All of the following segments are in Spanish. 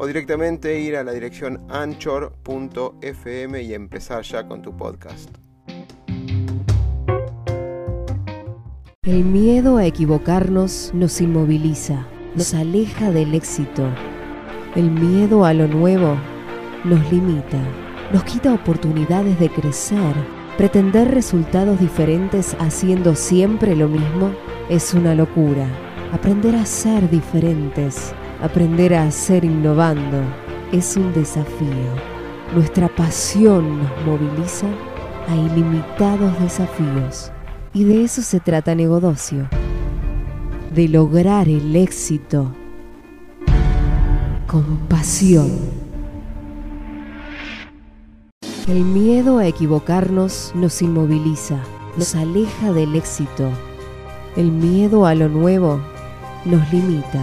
o directamente ir a la dirección anchor.fm y empezar ya con tu podcast. El miedo a equivocarnos nos inmoviliza, nos aleja del éxito. El miedo a lo nuevo nos limita, nos quita oportunidades de crecer. Pretender resultados diferentes haciendo siempre lo mismo es una locura. Aprender a ser diferentes Aprender a hacer innovando es un desafío. Nuestra pasión nos moviliza a ilimitados desafíos. Y de eso se trata Negodocio. De lograr el éxito con pasión. El miedo a equivocarnos nos inmoviliza, nos aleja del éxito. El miedo a lo nuevo nos limita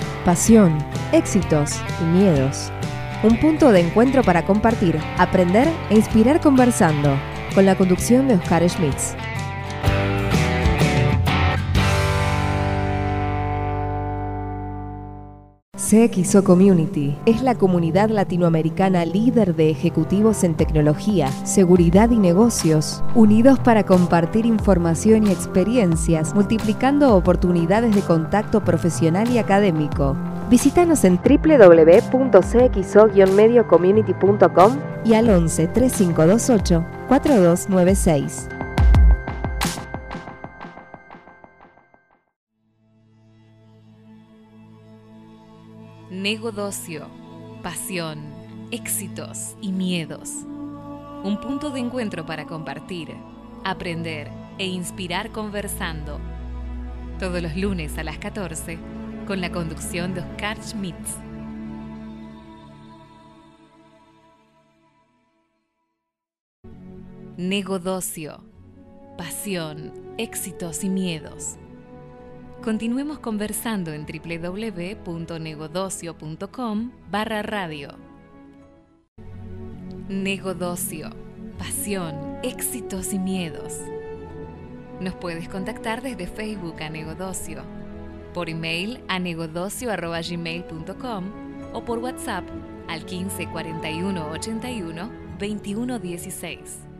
pasión, éxitos y miedos. Un punto de encuentro para compartir, aprender e inspirar conversando, con la conducción de Oscar Schmitz. CXO Community es la comunidad latinoamericana líder de ejecutivos en tecnología, seguridad y negocios, unidos para compartir información y experiencias, multiplicando oportunidades de contacto profesional y académico. Visítanos en www.cxo-mediocommunity.com y al 11 3528 4296. Negodocio, pasión, éxitos y miedos. Un punto de encuentro para compartir, aprender e inspirar conversando. Todos los lunes a las 14 con la conducción de Oscar Schmitz. Negodocio, pasión, éxitos y miedos. Continuemos conversando en www.negodocio.com barra radio. Negodocio, pasión, éxitos y miedos. Nos puedes contactar desde Facebook a Negodocio, por email a negodocio.gmail.com o por WhatsApp al 15 41 81 21 16.